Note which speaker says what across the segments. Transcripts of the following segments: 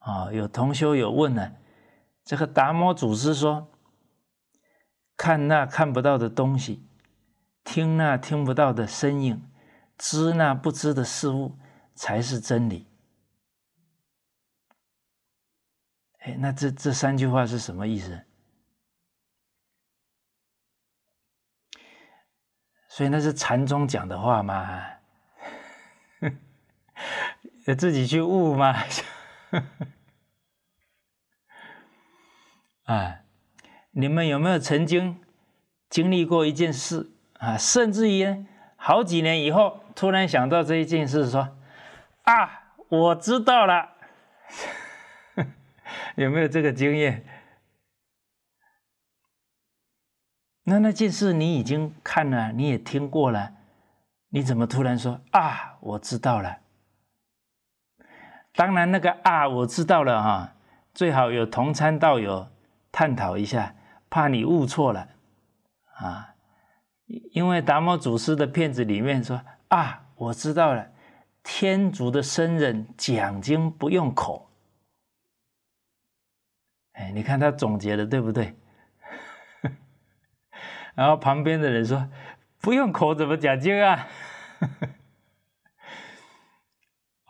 Speaker 1: 啊，有同修有问呢，这个达摩祖师说，看那看不到的东西，听那听不到的声音，知那不知的事物，才是真理。哎，那这这三句话是什么意思？所以那是禅宗讲的话吗？自己去悟吗？啊，你们有没有曾经经历过一件事啊？甚至于好几年以后，突然想到这一件事，说：“啊，我知道了。”有没有这个经验？那那件事你已经看了，你也听过了，你怎么突然说啊？我知道了。当然，那个啊，我知道了哈，最好有同参道友探讨一下，怕你悟错了啊。因为达摩祖师的片子里面说啊，我知道了，天竺的僧人讲经不用口。哎，你看他总结的对不对？然后旁边的人说：“不用口怎么讲经啊？”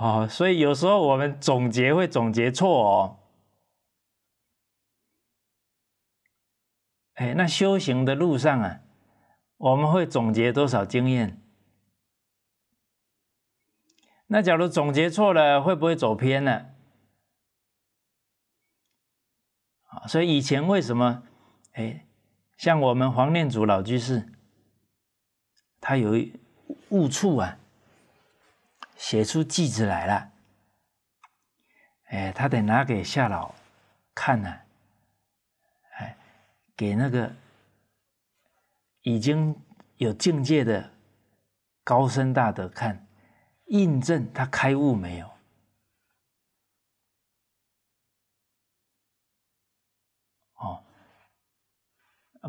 Speaker 1: 哦，所以有时候我们总结会总结错哦。哎，那修行的路上啊，我们会总结多少经验？那假如总结错了，会不会走偏呢？啊，所以以前为什么哎？像我们黄念祖老居士，他有误处啊，写出句子来了，哎，他得拿给夏老看呢，哎，给那个已经有境界的高僧大德看，印证他开悟没有。哦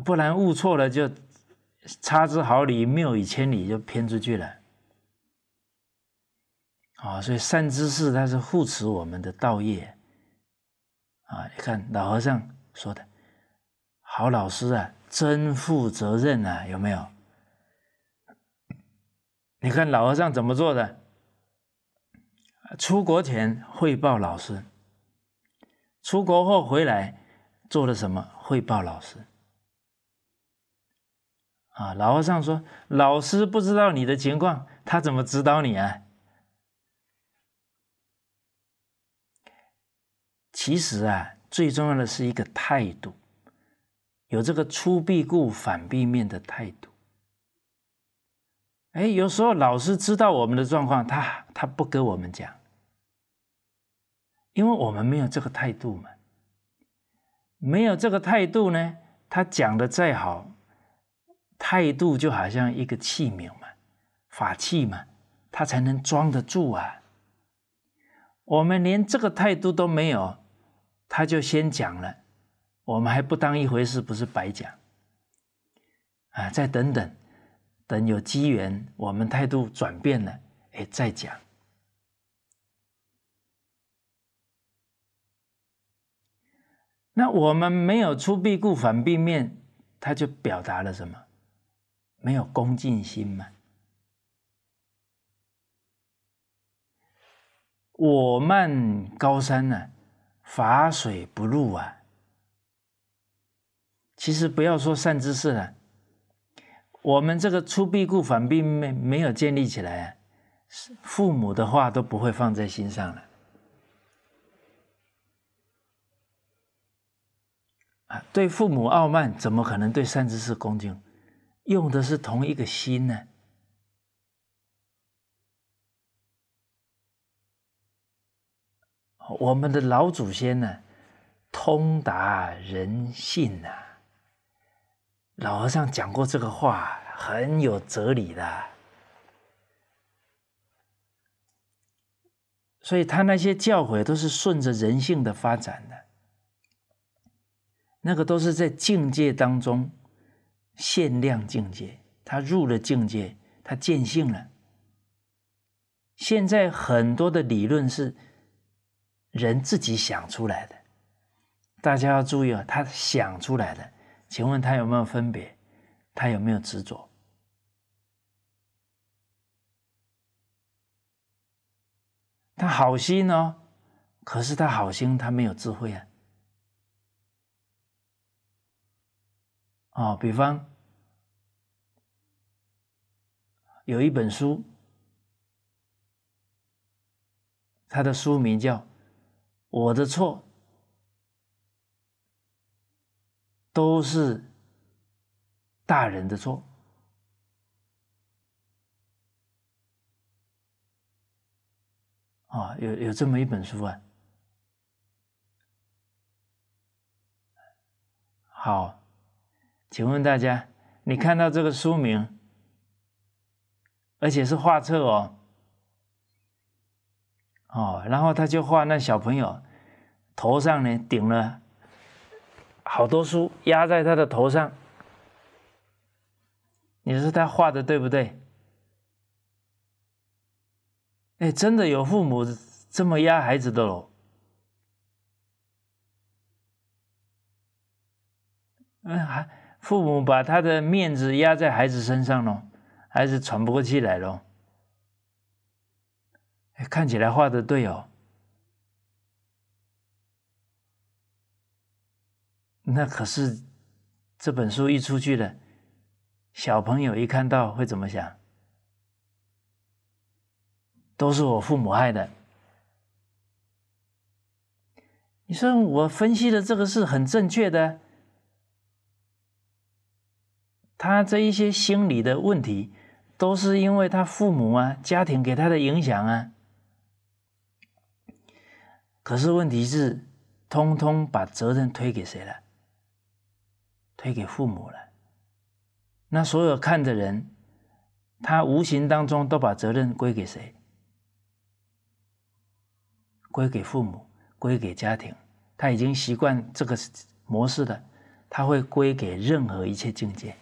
Speaker 1: 不然悟错了就差之毫厘，谬以千里，就偏出去了。啊，所以善知识他是护持我们的道业。啊，你看老和尚说的，好老师啊，真负责任啊，有没有？你看老和尚怎么做的？出国前汇报老师，出国后回来做了什么？汇报老师。啊，老和尚说：“老师不知道你的情况，他怎么指导你啊？”其实啊，最重要的是一个态度，有这个出必故反必面的态度。哎，有时候老师知道我们的状况，他他不跟我们讲，因为我们没有这个态度嘛。没有这个态度呢，他讲的再好。态度就好像一个器皿嘛，法器嘛，他才能装得住啊。我们连这个态度都没有，他就先讲了，我们还不当一回事，不是白讲啊？再等等，等有机缘，我们态度转变了，哎，再讲。那我们没有出必故反必面，他就表达了什么？没有恭敬心嘛？我慢高山呢，法水不入啊。其实不要说善知识了，我们这个出必故反必没没有建立起来啊，父母的话都不会放在心上了。对父母傲慢，怎么可能对善知识恭敬？用的是同一个心呢。我们的老祖先呢，通达人性呐。老和尚讲过这个话，很有哲理的。所以他那些教诲都是顺着人性的发展的，那个都是在境界当中。限量境界，他入了境界，他见性了。现在很多的理论是人自己想出来的。大家要注意啊，他想出来的，请问他有没有分别？他有没有执着？他好心哦，可是他好心，他没有智慧啊。哦，比方有一本书，它的书名叫《我的错都是大人的错》。啊，有有这么一本书啊。好。请问大家，你看到这个书名，而且是画册哦，哦，然后他就画那小朋友头上呢顶了好多书压在他的头上，你说他画的对不对？哎，真的有父母这么压孩子的喽？嗯，还。父母把他的面子压在孩子身上喽，孩子喘不过气来喽。看起来画的对哦，那可是这本书一出去了，小朋友一看到会怎么想？都是我父母害的。你说我分析的这个是很正确的。他这一些心理的问题，都是因为他父母啊、家庭给他的影响啊。可是问题是，通通把责任推给谁了？推给父母了。那所有看的人，他无形当中都把责任归给谁？归给父母，归给家庭。他已经习惯这个模式的，他会归给任何一切境界。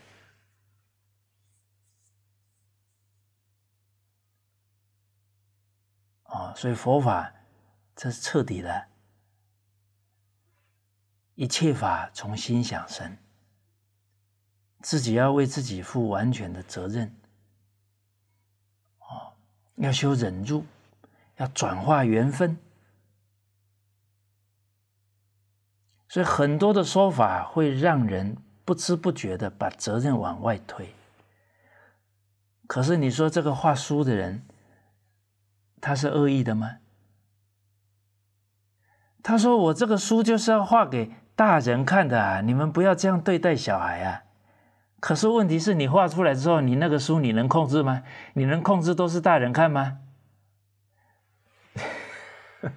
Speaker 1: 啊，所以佛法这是彻底的，一切法从心想生，自己要为自己负完全的责任。哦，要修忍住，要转化缘分，所以很多的说法会让人不知不觉的把责任往外推。可是你说这个画书的人。他是恶意的吗？他说：“我这个书就是要画给大人看的啊，你们不要这样对待小孩啊。”可是问题是你画出来之后，你那个书你能控制吗？你能控制都是大人看吗？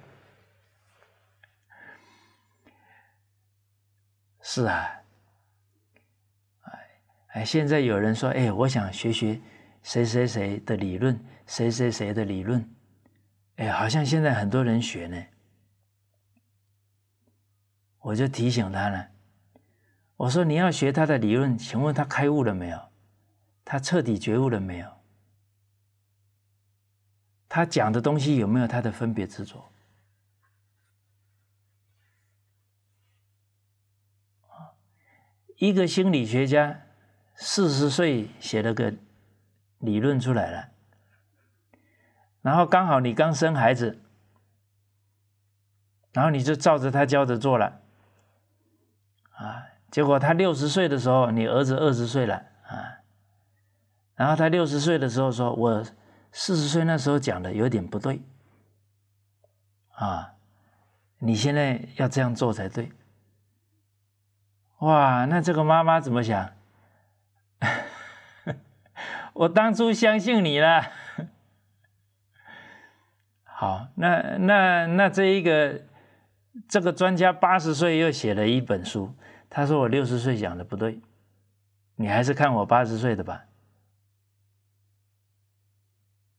Speaker 1: 是啊，哎哎，现在有人说：“哎，我想学学谁谁谁的理论，谁谁谁的理论。”哎，好像现在很多人学呢，我就提醒他了。我说你要学他的理论，请问他开悟了没有？他彻底觉悟了没有？他讲的东西有没有他的分别执着？一个心理学家四十岁写了个理论出来了。然后刚好你刚生孩子，然后你就照着他教的做了，啊，结果他六十岁的时候，你儿子二十岁了啊，然后他六十岁的时候说：“我四十岁那时候讲的有点不对，啊，你现在要这样做才对。”哇，那这个妈妈怎么想？我当初相信你了。好，那那那这一个这个专家八十岁又写了一本书，他说我六十岁讲的不对，你还是看我八十岁的吧。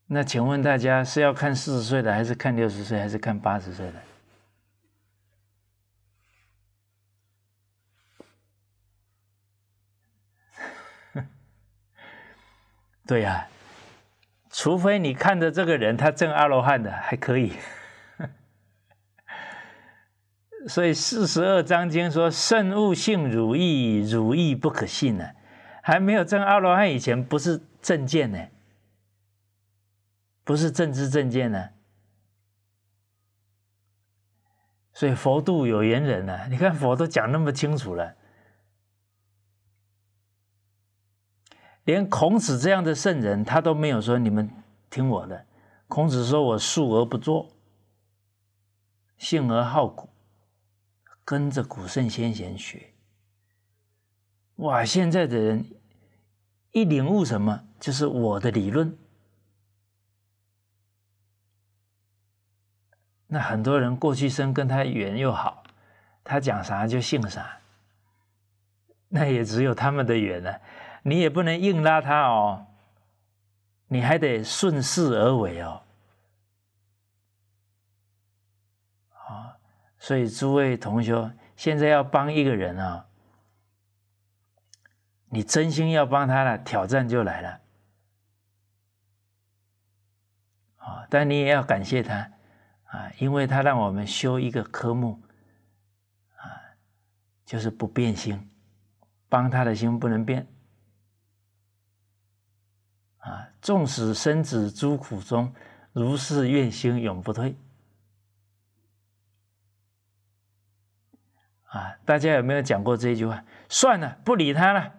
Speaker 1: 那请问大家是要看四十岁的，还是看六十岁，还是看八十岁的？对呀。除非你看着这个人，他正阿罗汉的还可以，所以四十二章经说：“圣物性如意，如意不可信呢。”还没有证阿罗汉以前，不是正见呢，不是正知正见呢。所以佛度有缘人呢，你看佛都讲那么清楚了，连孔子这样的圣人，他都没有说你们听我的。孔子说我述而不作，信而好古，跟着古圣先贤学。哇，现在的人一领悟什么，就是我的理论。那很多人过去生跟他缘又好，他讲啥就信啥，那也只有他们的缘了，你也不能硬拉他哦，你还得顺势而为哦。啊，所以诸位同学，现在要帮一个人啊，你真心要帮他了，挑战就来了。啊，但你也要感谢他。啊，因为他让我们修一个科目，啊，就是不变心，帮他的心不能变，啊，纵使身子诸苦中，如是愿心永不退。啊，大家有没有讲过这句话？算了，不理他了。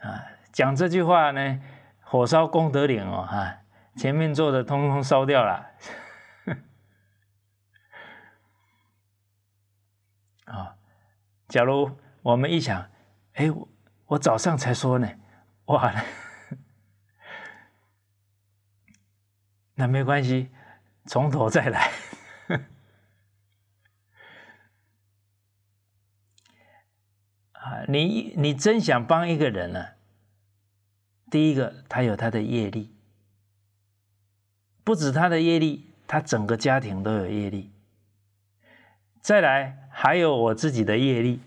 Speaker 1: 啊，讲这句话呢，火烧功德林哦，哈。前面做的通通烧掉了，啊！假如我们一想，哎，我早上才说呢，哇，那没关系，从头再来。啊，你你真想帮一个人呢？第一个，他有他的业力。不止他的业力，他整个家庭都有业力。再来，还有我自己的业力。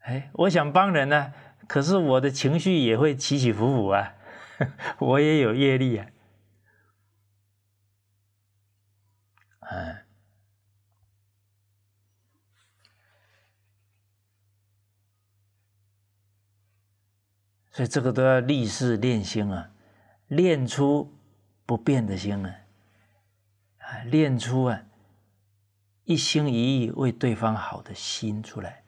Speaker 1: 哎，我想帮人呢，可是我的情绪也会起起伏伏啊，我也有业力啊。嗯，所以这个都要立誓练心啊。练出不变的心啊，啊，练出啊一心一意为对方好的心出来，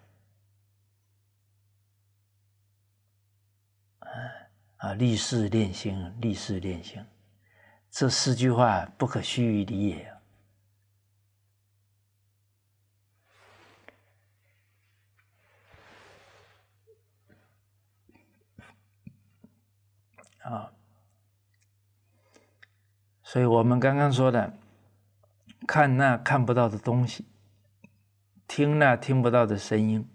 Speaker 1: 啊啊，立誓练心，立誓练心，这四句话不可虚于理也啊。所以我们刚刚说的，看那看不到的东西，听那听不到的声音，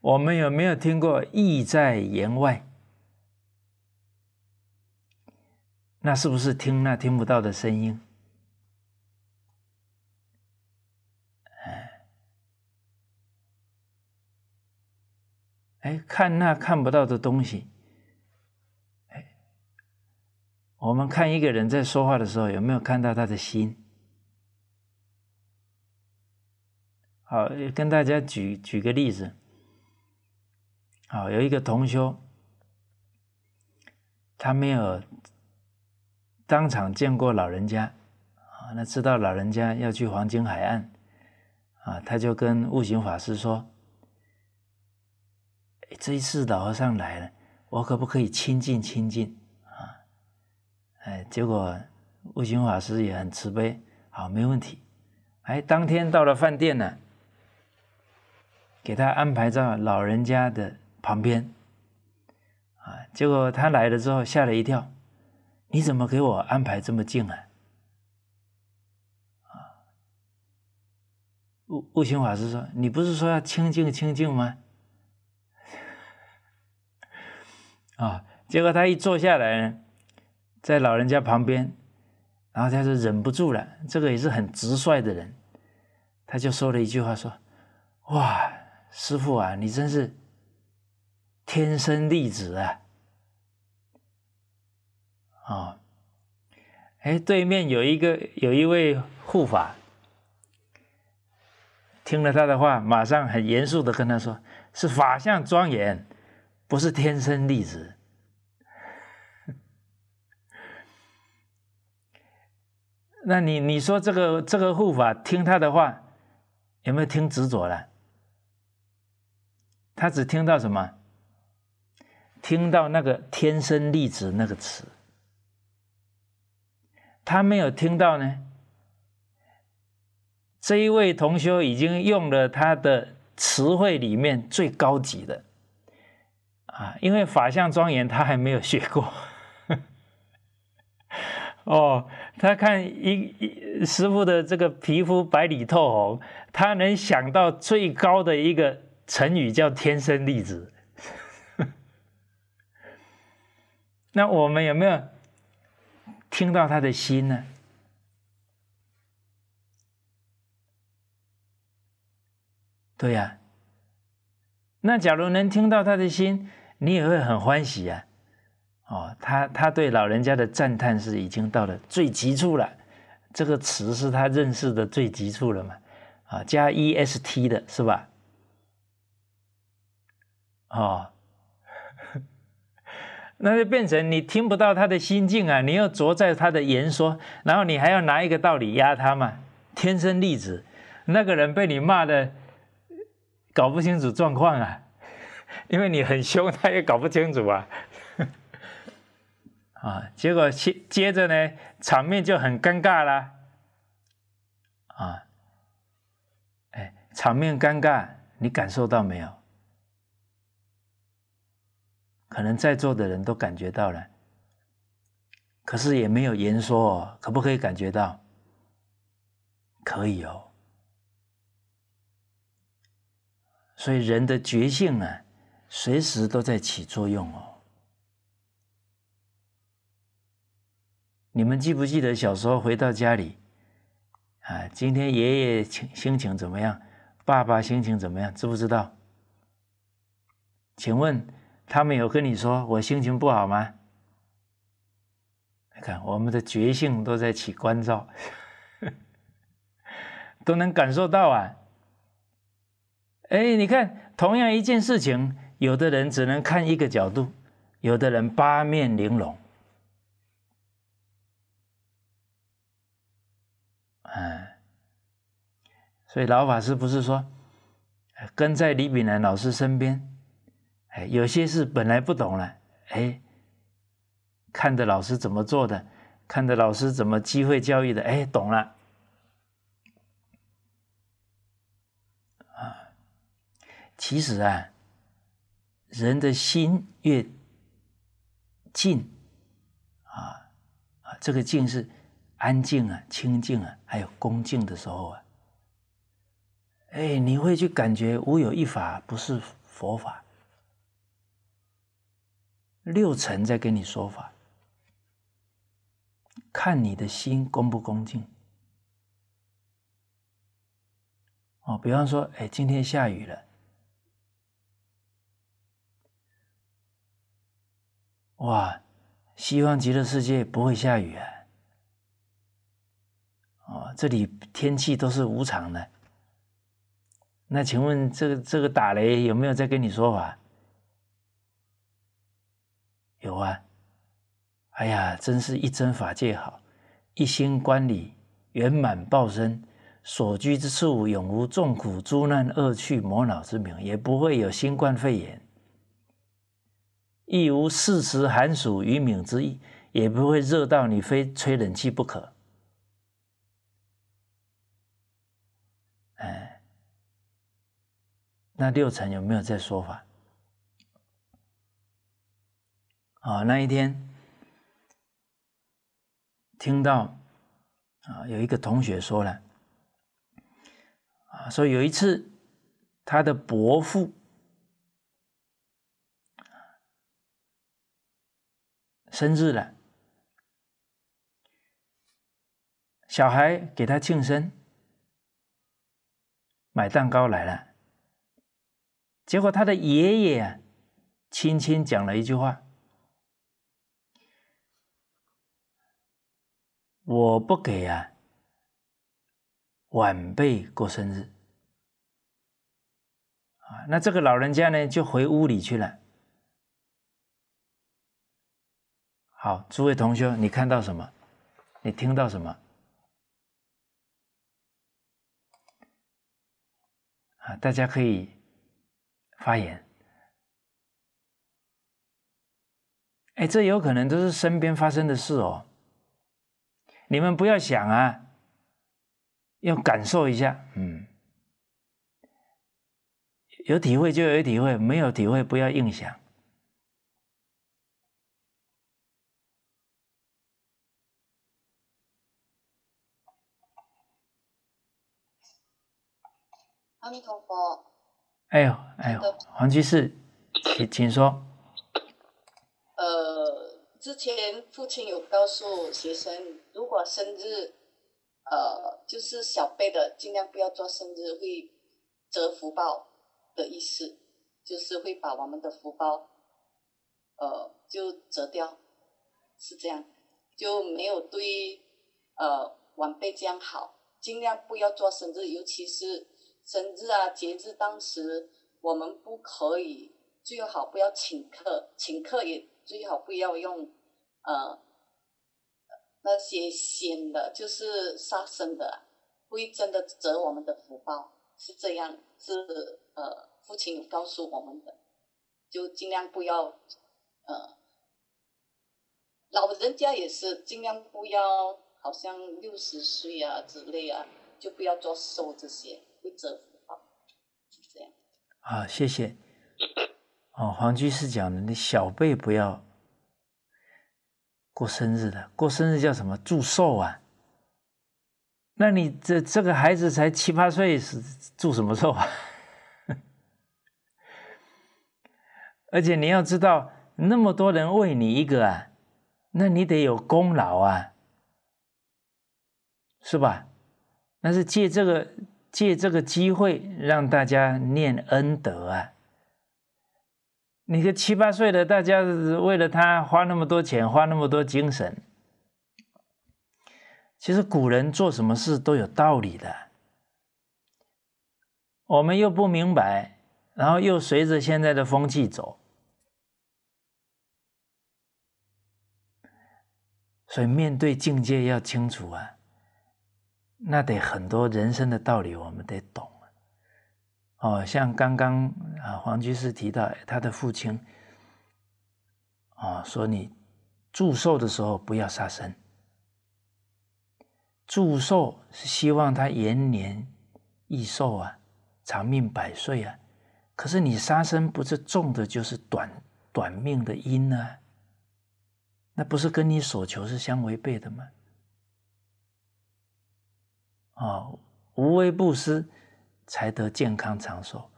Speaker 1: 我们有没有听过“意在言外”？那是不是听那听不到的声音？哎，看那看不到的东西。哎我们看一个人在说话的时候，有没有看到他的心？好，跟大家举举个例子。好，有一个同修，他没有当场见过老人家，啊，那知道老人家要去黄金海岸，啊，他就跟悟行法师说：“这一次老和尚来了，我可不可以亲近亲近？”哎，结果悟行法师也很慈悲，好，没问题。哎，当天到了饭店呢，给他安排在老人家的旁边。啊，结果他来了之后吓了一跳，你怎么给我安排这么近啊？啊，悟悟行法师说：“你不是说要清净清净吗？”啊，结果他一坐下来呢。在老人家旁边，然后他就忍不住了。这个也是很直率的人，他就说了一句话：“说，哇，师傅啊，你真是天生丽质啊！啊，哎，对面有一个有一位护法，听了他的话，马上很严肃的跟他说：“是法相庄严，不是天生丽质。”那你你说这个这个护法听他的话，有没有听执着了？他只听到什么？听到那个“天生丽质”那个词，他没有听到呢。这一位同修已经用了他的词汇里面最高级的啊，因为法相庄严他还没有学过。哦，他看一一师傅的这个皮肤白里透红，他能想到最高的一个成语叫“天生丽质”。那我们有没有听到他的心呢？对呀。那假如能听到他的心，你也会很欢喜呀。哦，他他对老人家的赞叹是已经到了最极处了，这个词是他认识的最极处了嘛？啊，加 e s t 的是吧？哦，那就变成你听不到他的心境啊，你又着在他的言说，然后你还要拿一个道理压他嘛？天生丽质，那个人被你骂的搞不清楚状况啊，因为你很凶，他也搞不清楚啊。啊，结果接接着呢，场面就很尴尬了。啊，哎，场面尴尬，你感受到没有？可能在座的人都感觉到了，可是也没有言说，哦，可不可以感觉到？可以哦。所以人的觉性啊，随时都在起作用哦。你们记不记得小时候回到家里，啊，今天爷爷情心情怎么样？爸爸心情怎么样？知不知道？请问他们有跟你说我心情不好吗？你看，我们的觉性都在起关照，都能感受到啊。哎，你看，同样一件事情，有的人只能看一个角度，有的人八面玲珑。哎，所以老法师不是说跟在李炳南老师身边，哎，有些事本来不懂了，哎，看着老师怎么做的，看着老师怎么机会教育的，哎，懂了。啊，其实啊，人的心越静，啊啊，这个静是。安静啊，清静啊，还有恭敬的时候啊，哎，你会去感觉无有一法不是佛法，六尘在跟你说法，看你的心恭不恭敬。哦，比方说，哎，今天下雨了，哇，希望极乐世界不会下雨啊。哦，这里天气都是无常的。那请问，这个这个打雷有没有在跟你说法？有啊。哎呀，真是一真法界好，一心观理圆满报身，所居之处永无众苦诸难恶趣魔恼之名，也不会有新冠肺炎，亦无四时寒暑愚冥之意，也不会热到你非吹冷气不可。哎，那六层有没有在说法？啊，那一天听到啊，有一个同学说了，啊，说有一次他的伯父生日了，小孩给他庆生。买蛋糕来了，结果他的爷爷啊，轻轻讲了一句话：“我不给啊晚辈过生日啊，那这个老人家呢就回屋里去了。好，诸位同学，你看到什么？你听到什么？啊，大家可以发言。哎，这有可能都是身边发生的事哦。你们不要想啊，要感受一下，嗯，有体会就有体会，没有体会不要硬想。
Speaker 2: 阿弥陀佛。
Speaker 1: 哎呦，哎呦，黄居士，请请说。
Speaker 2: 呃，之前父亲有告诉学生，如果生日，呃，就是小辈的，尽量不要做生日，会折福报的意思，就是会把我们的福报，呃，就折掉，是这样，就没有对呃晚辈这样好，尽量不要做生日，尤其是生日啊节日，当时我们不可以，最好不要请客，请客也。最好不要用，呃，那些鲜的，就是杀生的，会真的折我们的福报，是这样，是呃，父亲告诉我们的，就尽量不要，呃，老人家也是尽量不要，好像六十岁啊之类啊，就不要做寿这些，会折福报，是这样。
Speaker 1: 好，谢谢。哦，黄居士讲的，你小辈不要过生日的，过生日叫什么祝寿啊？那你这这个孩子才七八岁，是祝什么寿啊？而且你要知道，那么多人为你一个啊，那你得有功劳啊，是吧？那是借这个借这个机会让大家念恩德啊。你个七八岁的，大家为了他花那么多钱，花那么多精神，其实古人做什么事都有道理的。我们又不明白，然后又随着现在的风气走，所以面对境界要清楚啊，那得很多人生的道理，我们得懂。哦，像刚刚啊，黄居士提到他的父亲，啊，说你祝寿的时候不要杀生，祝寿是希望他延年益寿啊，长命百岁啊。可是你杀生不是种的就是短短命的因呢？那不是跟你所求是相违背的吗？哦，无微不施。才得健康长寿，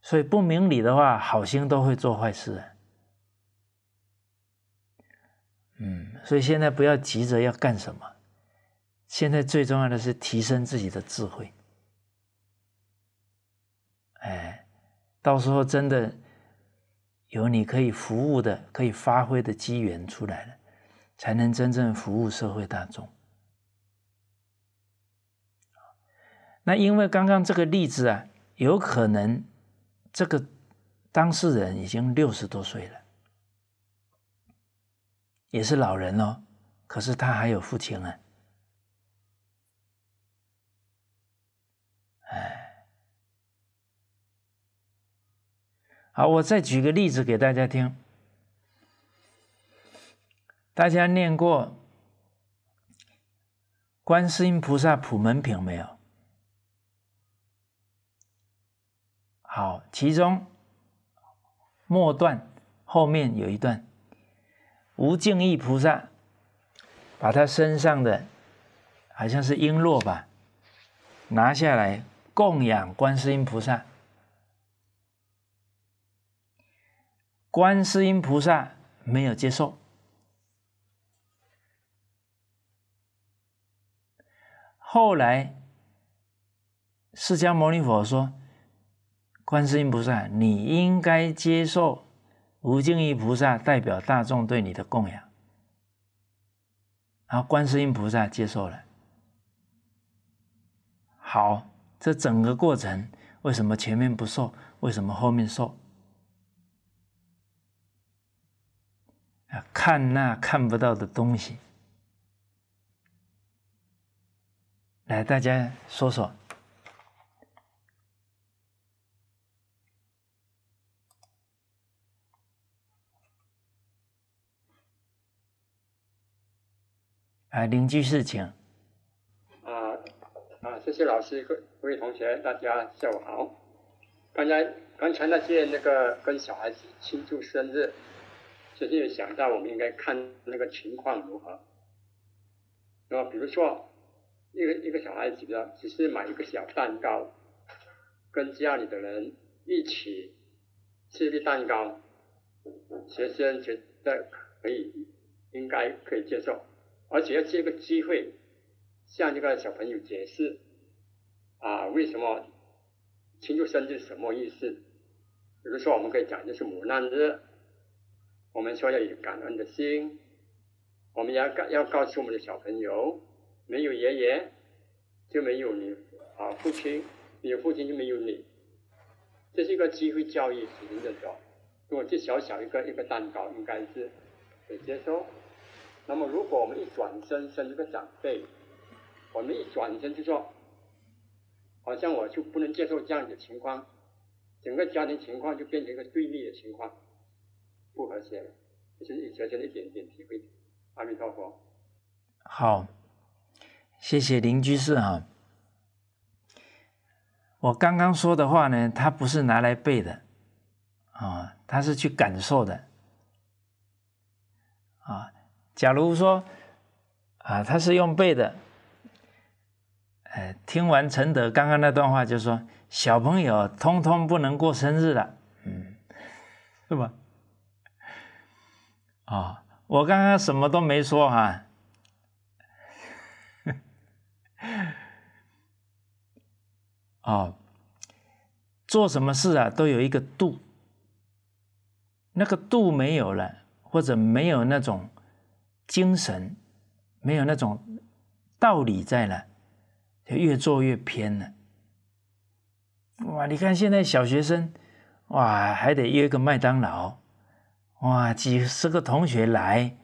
Speaker 1: 所以不明理的话，好心都会做坏事。嗯，所以现在不要急着要干什么，现在最重要的是提升自己的智慧。哎，到时候真的有你可以服务的、可以发挥的机缘出来了，才能真正服务社会大众。那因为刚刚这个例子啊，有可能这个当事人已经六十多岁了，也是老人哦，可是他还有父亲啊，哎，好，我再举个例子给大家听，大家念过观世音菩萨普门品没有？好，其中末段后面有一段，无尽意菩萨把他身上的好像是璎珞吧，拿下来供养观世音菩萨。观世音菩萨没有接受，后来释迦牟尼佛说。观世音菩萨，你应该接受无尽意菩萨代表大众对你的供养。然后观世音菩萨接受了。好，这整个过程为什么前面不受？为什么后面受？啊，看那看不到的东西。来，大家说说。啊，邻居事情。
Speaker 3: 啊啊，谢谢老师，各位同学，大家下午好。刚才刚才那些那个跟小孩子庆祝生日，就是想到我们应该看那个情况如何。那比如说。一个一个小孩子的，只是买一个小蛋糕，跟家里的人一起吃个蛋糕，学生觉得可以，应该可以接受，而且要借个机会向这个小朋友解释啊，为什么庆祝生日什么意思？比如说，我们可以讲就是母难日，我们说要有感恩的心，我们要告要告诉我们的小朋友。没有爷爷，就没有你啊父亲；有父亲就没有你。这是一个机会教育，只能这种。如果这小小一个一个蛋糕，应该是可以接受。那么，如果我们一转身生一个长辈，我们一转身就说，好像我就不能接受这样的情况，整个家庭情况就变成一个对立的情况，不和谐了。这是学生的一点点体会。阿弥陀佛。
Speaker 1: 好。谢谢林居士哈，我刚刚说的话呢，他不是拿来背的啊，他是去感受的啊。假如说啊，他是用背的，哎，听完陈德刚刚那段话，就说小朋友通通不能过生日了，嗯，是吧？啊，我刚刚什么都没说哈。啊，做什么事啊都有一个度，那个度没有了，或者没有那种精神，没有那种道理在了，就越做越偏了。哇，你看现在小学生，哇，还得约个麦当劳，哇，几十个同学来，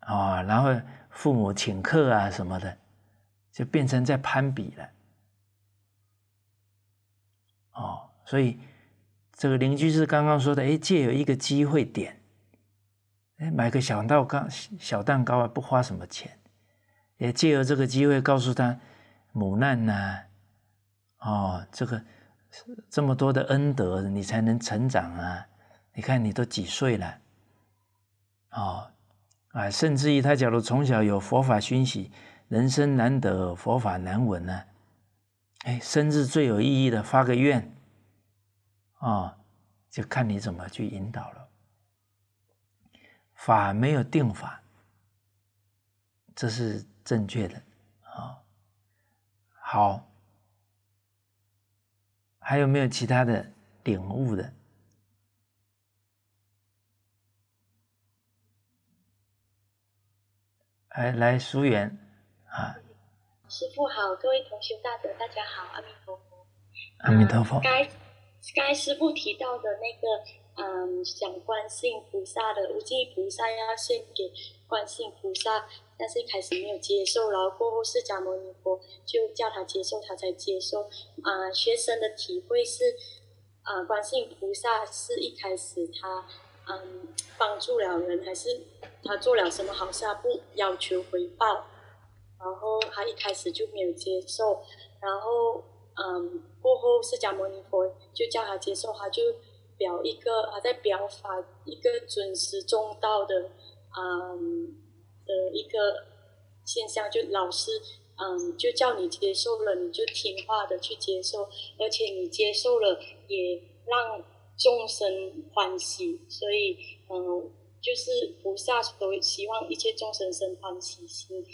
Speaker 1: 啊，然后父母请客啊什么的。就变成在攀比了，哦，所以这个邻居是刚刚说的，哎，借有一个机会点，哎，买个小蛋糕，小蛋糕啊，不花什么钱，也借由这个机会告诉他，母难呐，哦，这个这么多的恩德，你才能成长啊！你看你都几岁了，哦，啊，甚至于他假如从小有佛法熏习。人生难得，佛法难闻呢。哎，生日最有意义的，发个愿啊，就看你怎么去引导了。法没有定法，这是正确的啊。好，还有没有其他的领悟的？哎，来，疏远。啊，
Speaker 4: 师傅好，各位同学大德大家好，阿弥陀佛。
Speaker 1: 阿弥陀佛。
Speaker 4: 该该师傅提到的那个，嗯，讲观世音菩萨的无尽菩萨要献给观世音菩萨，但是一开始没有接受，然后过后释迦牟尼佛就叫他接受，他才接受。啊，学生的体会是，啊，观世音菩萨是一开始他，嗯，帮助了人，还是他做了什么好事，不要求回报。然后他一开始就没有接受，然后嗯，过后释迦牟尼佛就叫他接受，他就表一个他在表法一个准时中道的嗯的一个现象，就老师嗯就叫你接受了，你就听话的去接受，而且你接受了也让众生欢喜，所以嗯就是菩萨都希望一切众生生欢喜心。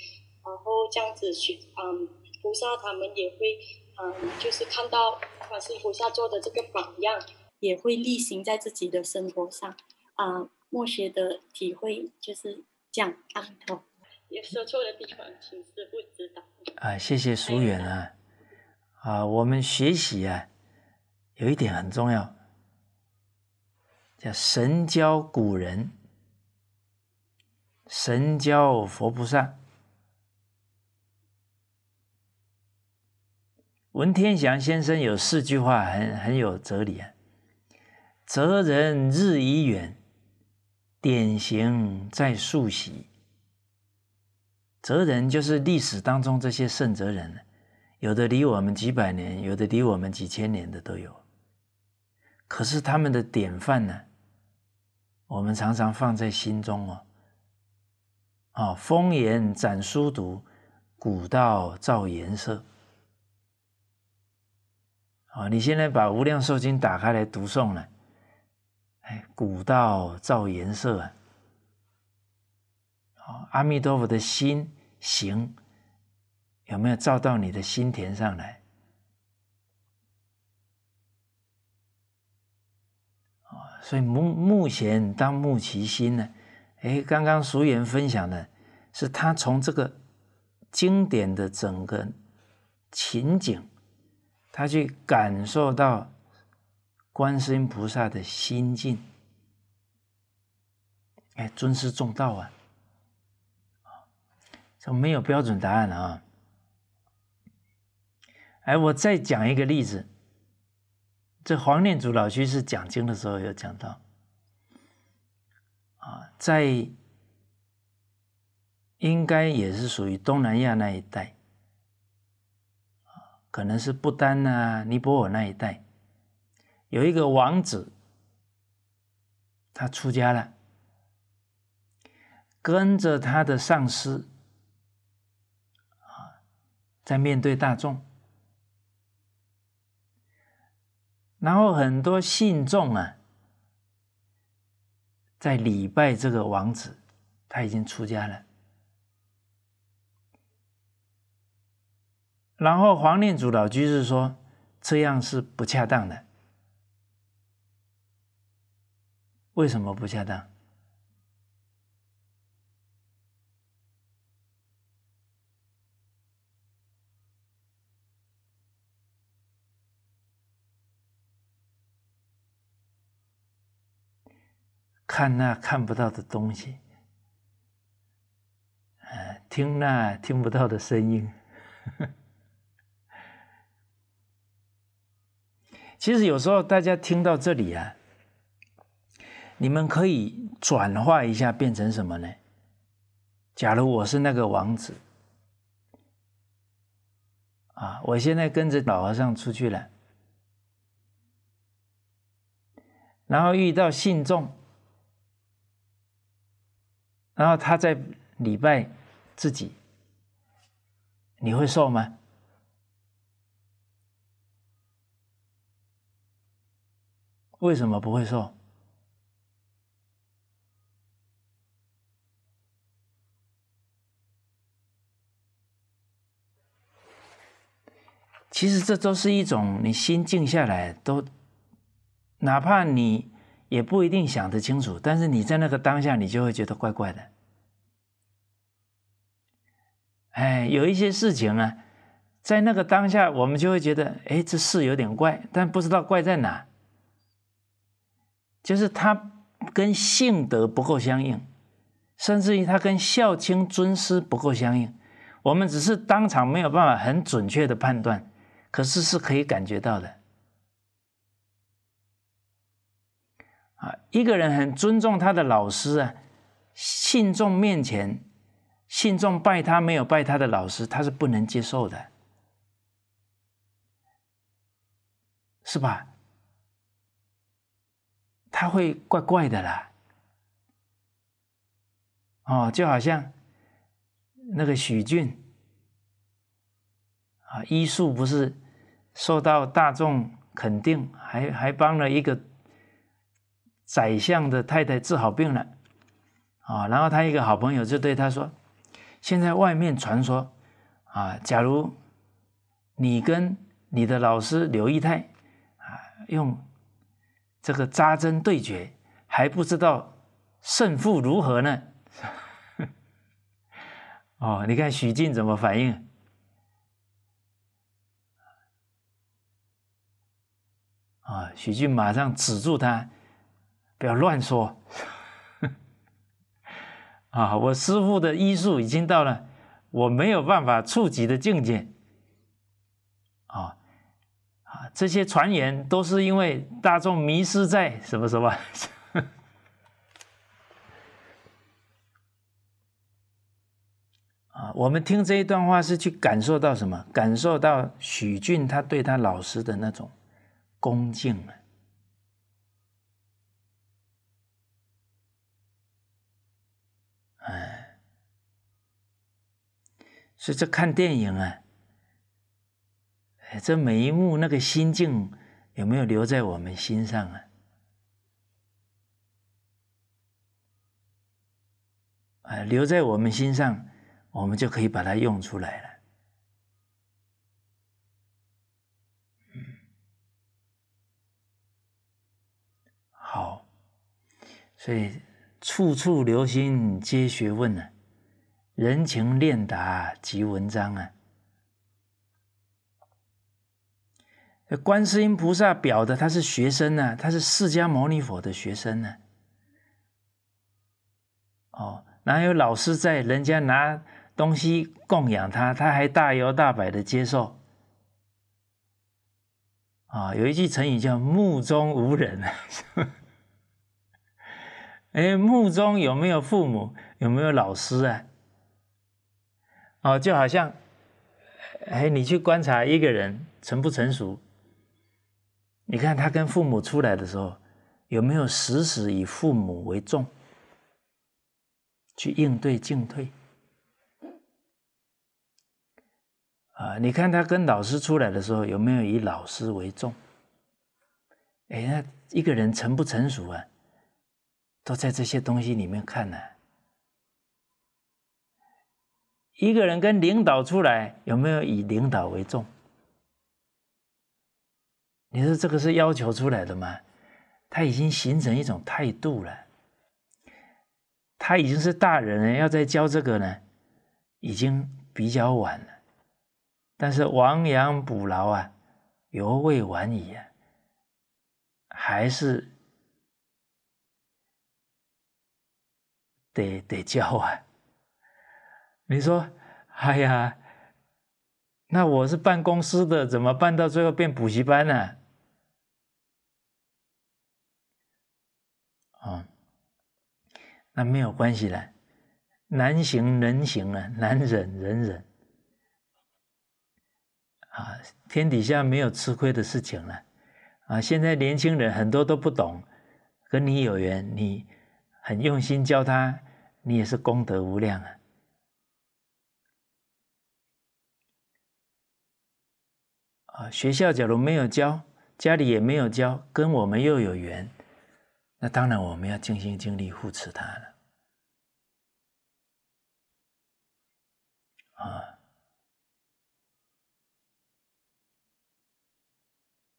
Speaker 4: 然后这样子去，嗯，菩萨他们也会，嗯，就是看到观世菩萨做的这个榜样，也会例行在自己的生活上，啊，默学的体会就是这样。阿弥陀。有说错的地方，请师傅指导。
Speaker 1: 啊，谢谢疏远啊！啊，我们学习啊，有一点很重要，叫神教古人，神教佛菩萨。文天祥先生有四句话很很有哲理啊：哲人日已远，典型在溯习。哲人就是历史当中这些圣哲人，有的离我们几百年，有的离我们几千年的都有。可是他们的典范呢，我们常常放在心中哦。啊，风言展书读，古道照颜色。啊，你现在把《无量寿经》打开来读诵了，哎，古道照颜色啊！阿弥陀佛的心行有没有照到你的心田上来？所以目目前当目其心呢？哎，刚刚俗言分享的是他从这个经典的整个情景。他去感受到观世音菩萨的心境，哎，尊师重道啊！这没有标准答案啊！哎，我再讲一个例子，这黄念祖老居士讲经的时候有讲到，啊，在应该也是属于东南亚那一带。可能是不丹啊、尼泊尔那一带，有一个王子，他出家了，跟着他的上司，在面对大众，然后很多信众啊，在礼拜这个王子，他已经出家了。然后黄念祖老居士说：“这样是不恰当的。为什么不恰当？看那看不到的东西，听那听不到的声音。”其实有时候大家听到这里啊，你们可以转化一下，变成什么呢？假如我是那个王子啊，我现在跟着老和尚出去了，然后遇到信众，然后他在礼拜自己，你会受吗？为什么不会受？其实这都是一种你心静下来，都哪怕你也不一定想得清楚，但是你在那个当下，你就会觉得怪怪的。哎，有一些事情啊，在那个当下，我们就会觉得，哎，这事有点怪，但不知道怪在哪。就是他跟性德不够相应，甚至于他跟孝亲尊师不够相应。我们只是当场没有办法很准确的判断，可是是可以感觉到的。啊，一个人很尊重他的老师啊，信众面前，信众拜他没有拜他的老师，他是不能接受的，是吧？他会怪怪的啦，哦，就好像那个许俊啊，医术不是受到大众肯定，还还帮了一个宰相的太太治好病了啊。然后他一个好朋友就对他说：“现在外面传说啊，假如你跟你的老师刘义泰啊用。”这个扎针对决还不知道胜负如何呢？哦，你看许晋怎么反应？啊，许俊马上止住他，不要乱说。啊，我师父的医术已经到了我没有办法触及的境界。啊啊，这些传言都是因为大众迷失在什么什么。啊，我们听这一段话是去感受到什么？感受到许俊他对他老师的那种恭敬啊！哎，所以这看电影啊，哎，这每一幕那个心境有没有留在我们心上啊？哎，留在我们心上。我们就可以把它用出来了。好，所以处处留心皆学问呢，人情练达即文章啊。观世音菩萨表的他是学生呢，他是释迦牟尼佛的学生呢。哦，哪有老师在人家拿？东西供养他，他还大摇大摆的接受。啊，有一句成语叫“目中无人”。哎，目中有没有父母？有没有老师啊？哦，就好像，哎，你去观察一个人成不成熟，你看他跟父母出来的时候，有没有时时以父母为重，去应对进退？啊，你看他跟老师出来的时候，有没有以老师为重？哎，那一个人成不成熟啊，都在这些东西里面看呢。一个人跟领导出来，有没有以领导为重？你说这个是要求出来的吗？他已经形成一种态度了。他已经是大人了，要再教这个呢，已经比较晚了。但是亡羊补牢啊，犹未晚矣啊，还是得得教啊。你说，哎呀，那我是办公司的，怎么办到最后变补习班呢？啊，那没有关系了，难行人行啊，难忍人忍。啊，天底下没有吃亏的事情了，啊！现在年轻人很多都不懂，跟你有缘，你很用心教他，你也是功德无量啊！啊，学校假如没有教，家里也没有教，跟我们又有缘，那当然我们要尽心尽力护持他了，啊！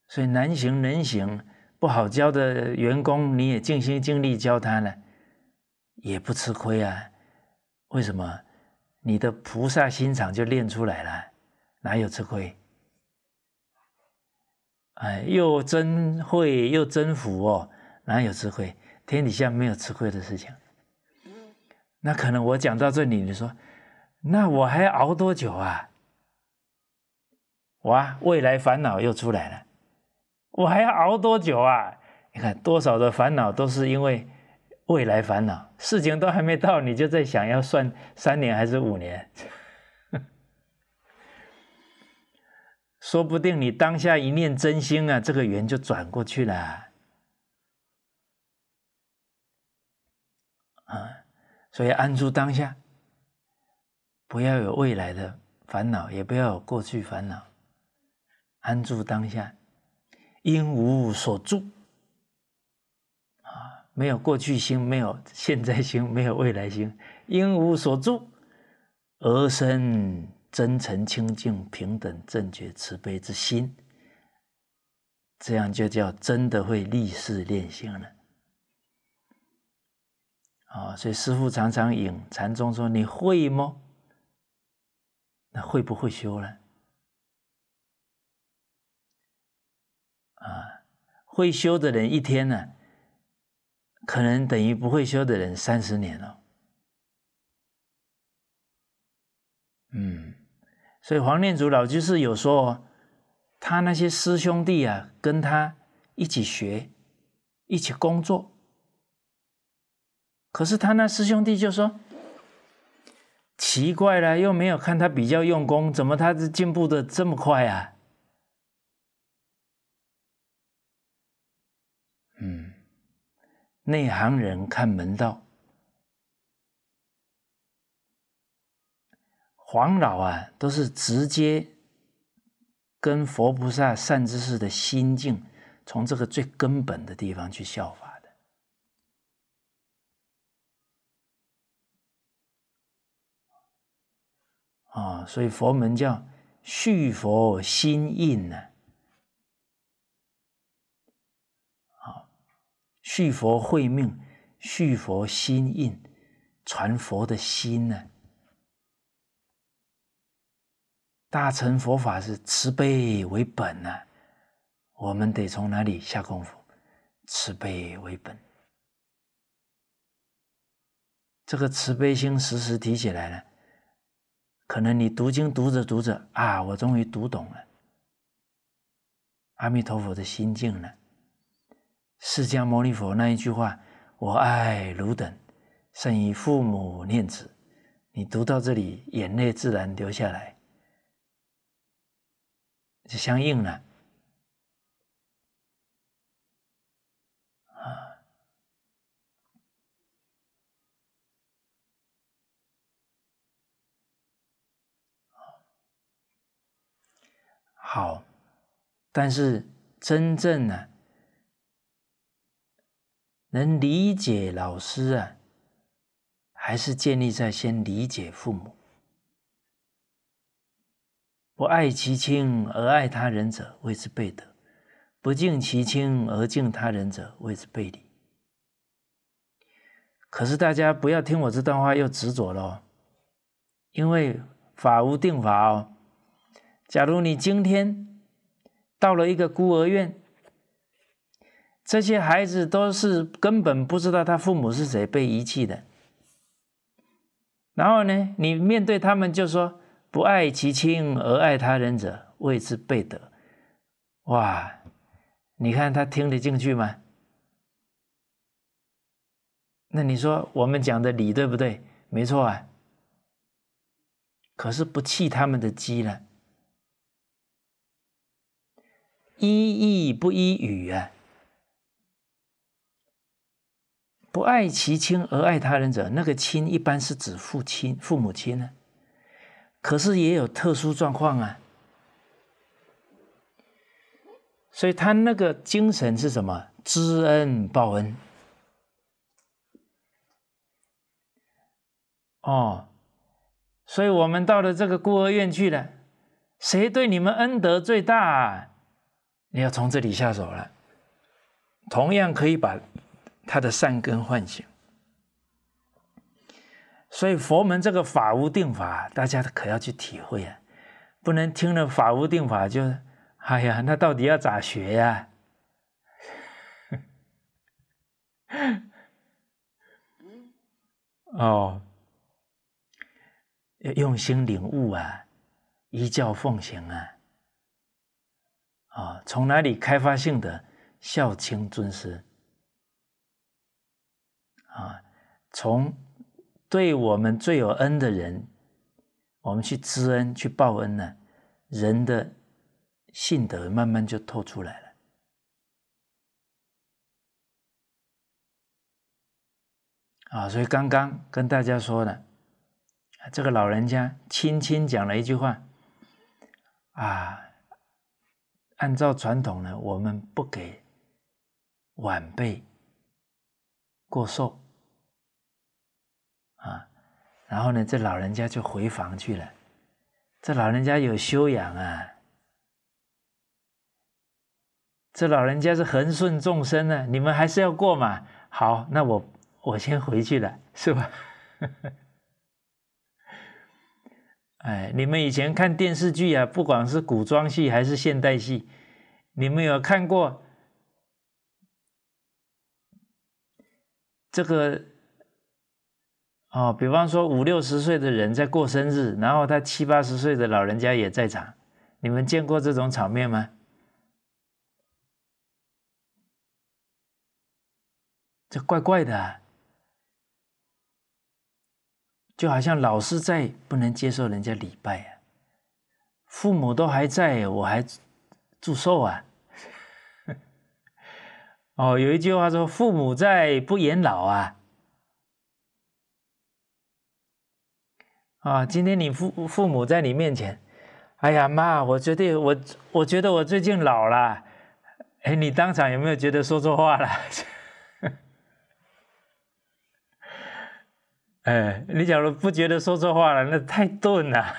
Speaker 1: 所以难行能行，不好教的员工，你也尽心尽力教他了，也不吃亏啊。为什么？你的菩萨心肠就练出来了，哪有吃亏？哎，又增慧又增福哦，哪有吃亏？天底下没有吃亏的事情。那可能我讲到这里，你说，那我还要熬多久啊？哇，未来烦恼又出来了。我还要熬多久啊？你看多少的烦恼都是因为未来烦恼，事情都还没到，你就在想要算 三年还是五年？说不定你当下一念真心啊，这个缘就转过去了。啊，所以安住当下，不要有未来的烦恼，也不要有过去烦恼，安住当下。因无所住，啊，没有过去心，没有现在心，没有未来心，因无所住而生真诚清净平等正觉慈悲之心，这样就叫真的会立誓练心了。啊，所以师父常常引禅宗说：“你会吗？那会不会修呢？啊，会修的人一天呢，可能等于不会修的人三十年了。嗯，所以黄念祖老居士有说，他那些师兄弟啊，跟他一起学，一起工作。可是他那师兄弟就说：“奇怪了，又没有看他比较用功，怎么他是进步的这么快啊？”内行人看门道，黄老啊，都是直接跟佛菩萨善知识的心境，从这个最根本的地方去效法的。啊，所以佛门叫续佛心印呢。啊，续佛慧命，续佛心印，传佛的心呢。大乘佛法是慈悲为本呢，我们得从哪里下功夫？慈悲为本，这个慈悲心时时提起来了。可能你读经读着读着啊，我终于读懂了阿弥陀佛的心境了。释迦牟尼佛那一句话：“我爱汝等，胜于父母念子。”你读到这里，眼泪自然流下来，就相应了啊。好，但是真正呢，能理解老师啊，还是建立在先理解父母。不爱其亲而爱他人者，谓之悖德；不敬其亲而敬他人者，谓之悖礼。可是大家不要听我这段话又执着了，因为法无定法哦。假如你今天到了一个孤儿院，这些孩子都是根本不知道他父母是谁被遗弃的，然后呢，你面对他们就说“不爱其亲而爱他人者，谓之悖德”。哇，你看他听得进去吗？那你说我们讲的理对不对？没错啊。可是不弃他们的机了。一义不一语啊！不爱其亲而爱他人者，那个亲一般是指父亲、父母亲呢。可是也有特殊状况啊。所以他那个精神是什么？知恩报恩。哦，所以我们到了这个孤儿院去了，谁对你们恩德最大？你要从这里下手了，同样可以把他的善根唤醒。所以佛门这个法无定法，大家可要去体会啊！不能听了法无定法就，哎呀，那到底要咋学呀？哦，要用心领悟啊，依教奉行啊。啊，从哪里开发性的孝亲尊师？啊，从对我们最有恩的人，我们去知恩、去报恩呢，人的性德慢慢就透出来了。啊，所以刚刚跟大家说的，这个老人家轻轻讲了一句话，啊。按照传统呢，我们不给晚辈过寿啊。然后呢，这老人家就回房去了。这老人家有修养啊，这老人家是恒顺众生呢。你们还是要过嘛？好，那我我先回去了，是吧？哎，你们以前看电视剧啊，不管是古装戏还是现代戏，你们有看过这个？哦，比方说五六十岁的人在过生日，然后他七八十岁的老人家也在场，你们见过这种场面吗？这怪怪的。就好像老师在，不能接受人家礼拜啊；父母都还在，我还祝寿啊。哦，有一句话说：“父母在，不言老啊。”啊，今天你父父母在你面前，哎呀妈，我觉得我我觉得我最近老了。哎，你当场有没有觉得说错话了？哎，你假如不觉得说错话了，那太钝了。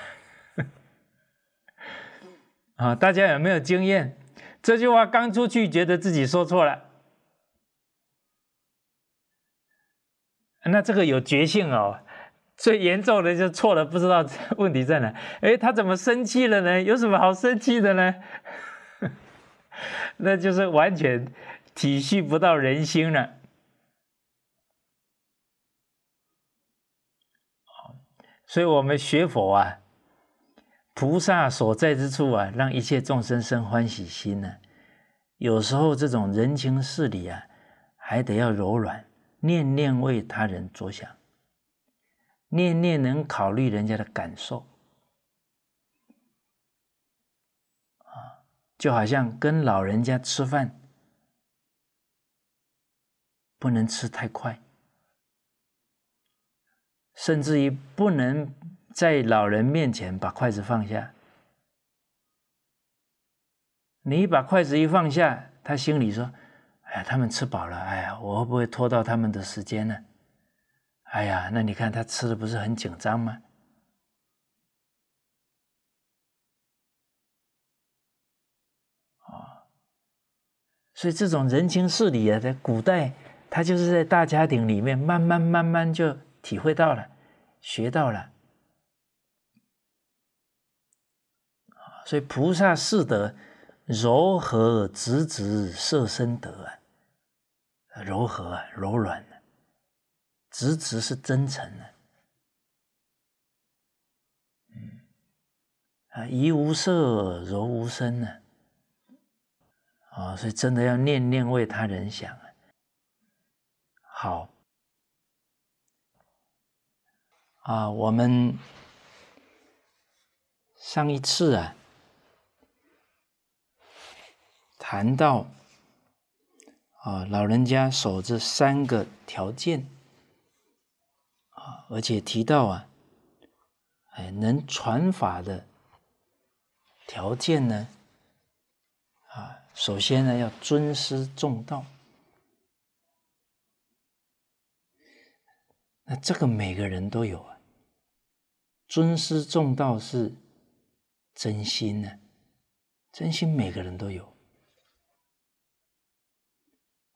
Speaker 1: 啊，大家有没有经验？这句话刚出去，觉得自己说错了，那这个有决性哦。最严重的就错了，不知道问题在哪。哎，他怎么生气了呢？有什么好生气的呢？那就是完全体恤不到人心了。所以，我们学佛啊，菩萨所在之处啊，让一切众生生欢喜心呢。有时候这种人情事理啊，还得要柔软，念念为他人着想，念念能考虑人家的感受啊，就好像跟老人家吃饭，不能吃太快。甚至于不能在老人面前把筷子放下。你把筷子一放下，他心里说：“哎，他们吃饱了，哎呀，我会不会拖到他们的时间呢？”哎呀，那你看他吃的不是很紧张吗？啊，所以这种人情世理啊，在古代，他就是在大家庭里面慢慢慢慢就体会到了。学到了所以菩萨是德柔和直直摄身德啊，柔和，柔软，直直是真诚的，嗯啊，怡无色，柔无声呢，啊，所以真的要念念为他人想啊，好。啊，我们上一次啊谈到啊，老人家守这三个条件，而且提到啊，哎，能传法的条件呢啊，首先呢要尊师重道。那这个每个人都有啊，尊师重道是真心呢，真心每个人都有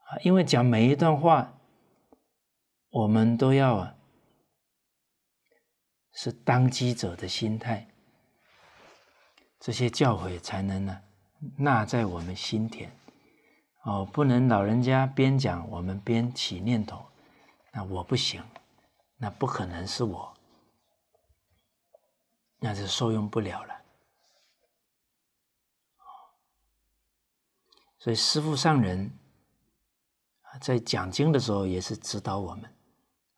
Speaker 1: 啊，因为讲每一段话，我们都要啊，是当机者的心态，这些教诲才能呢纳在我们心田哦，不能老人家边讲我们边起念头，那我不行。那不可能是我，那就受用不了了。所以师父上人啊，在讲经的时候也是指导我们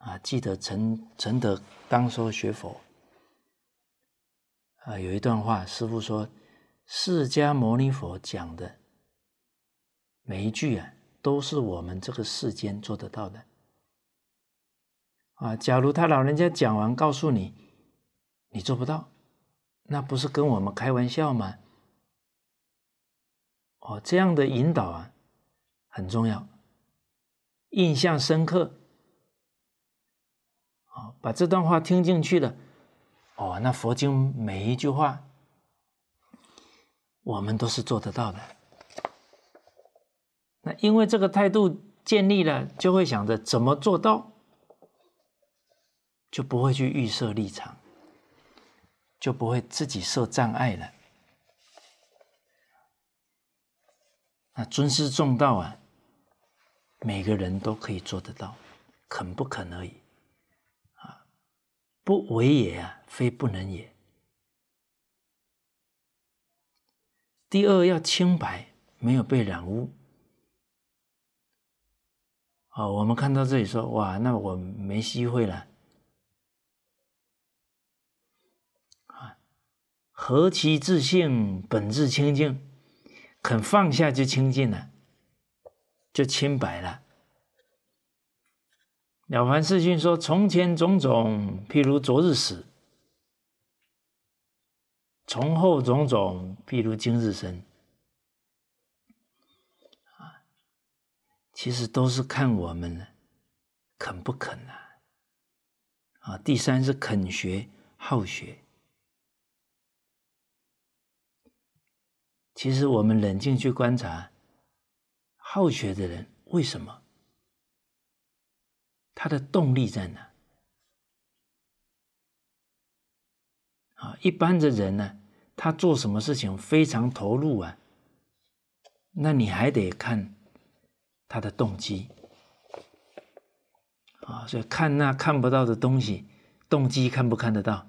Speaker 1: 啊，记得陈陈德当说学佛啊，有一段话，师父说，释迦牟尼佛讲的每一句啊，都是我们这个世间做得到的。啊，假如他老人家讲完告诉你，你做不到，那不是跟我们开玩笑吗？哦，这样的引导啊，很重要，印象深刻。把这段话听进去了，哦，那佛经每一句话，我们都是做得到的。那因为这个态度建立了，就会想着怎么做到。就不会去预设立场，就不会自己设障碍了。那尊师重道啊，每个人都可以做得到，肯不肯而已。不为也啊，非不能也。第二要清白，没有被染污。哦，我们看到这里说，哇，那我没机会了。啊，何其自性，本质清净，肯放下就清净了，就清白了。了凡四训说：从前种种，譬如昨日死。从后种种，譬如今日生，啊，其实都是看我们肯不肯啊，啊，第三是肯学好学。其实我们冷静去观察，好学的人为什么？他的动力在哪？啊，一般的人呢，他做什么事情非常投入啊，那你还得看他的动机啊，所以看那看不到的东西，动机看不看得到？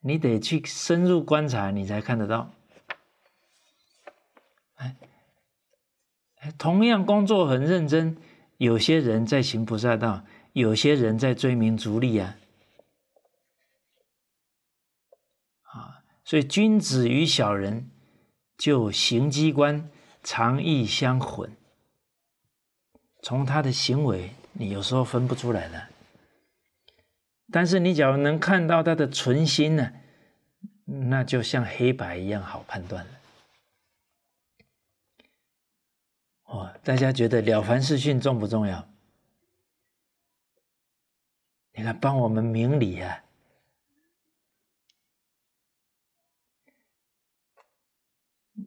Speaker 1: 你得去深入观察，你才看得到。哎，同样工作很认真，有些人在行菩萨道，有些人在追名逐利啊。啊所以，君子与小人就行机关常易相混。从他的行为，你有时候分不出来的。但是，你假如能看到他的存心呢，那就像黑白一样好判断了。哦，大家觉得《了凡四训》重不重要？你看，帮我们明理啊。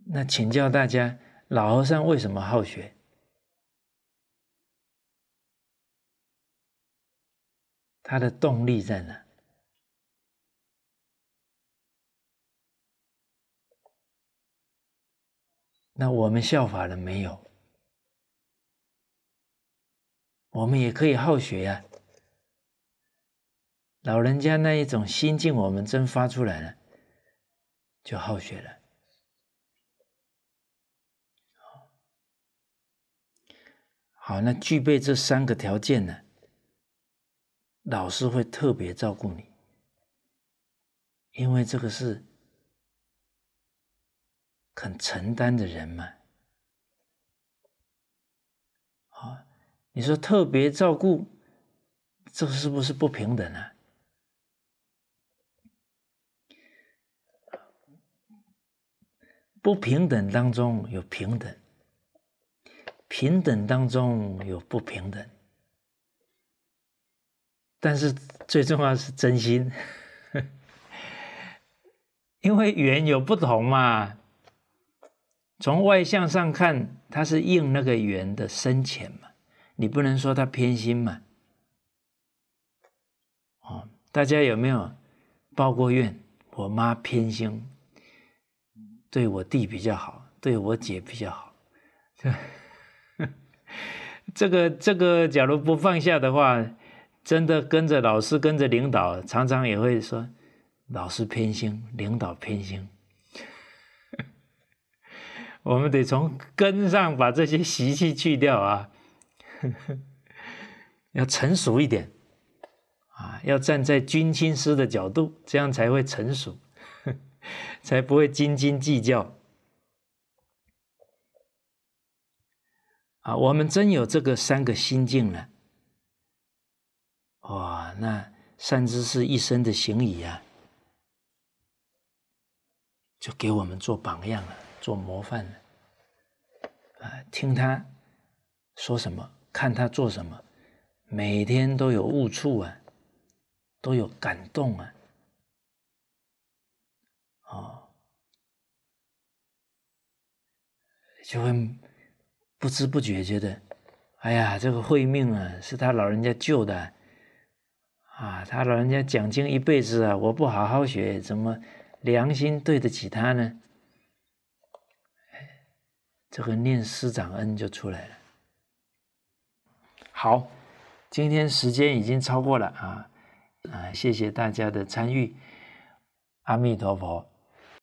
Speaker 1: 那请教大家，老和尚为什么好学？他的动力在哪？那我们效法了没有？我们也可以好学呀。老人家那一种心境，我们真发出来了，就好学了。好，那具备这三个条件呢，老师会特别照顾你，因为这个是肯承担的人嘛。好，你说特别照顾，这是不是不平等啊？不平等当中有平等。平等当中有不平等，但是最重要是真心，因为缘有不同嘛。从外向上看，它是应那个缘的深浅嘛，你不能说他偏心嘛。哦，大家有没有抱过怨？我妈偏心，对我弟比较好，对我姐比较好。这个这个，假如不放下的话，真的跟着老师、跟着领导，常常也会说老师偏心，领导偏心。我们得从根上把这些习气去掉啊，要成熟一点啊，要站在君亲师的角度，这样才会成熟，才不会斤斤计较。啊，我们真有这个三个心境了，哇！那善知识一生的行仪啊，就给我们做榜样了，做模范了。啊，听他说什么，看他做什么，每天都有悟处啊，都有感动啊，哦，就会。不知不觉觉得，哎呀，这个慧命啊，是他老人家救的，啊，他老人家讲经一辈子啊，我不好好学，怎么良心对得起他呢？这个念师长恩就出来了。好，今天时间已经超过了啊，啊，谢谢大家的参与，阿弥陀佛。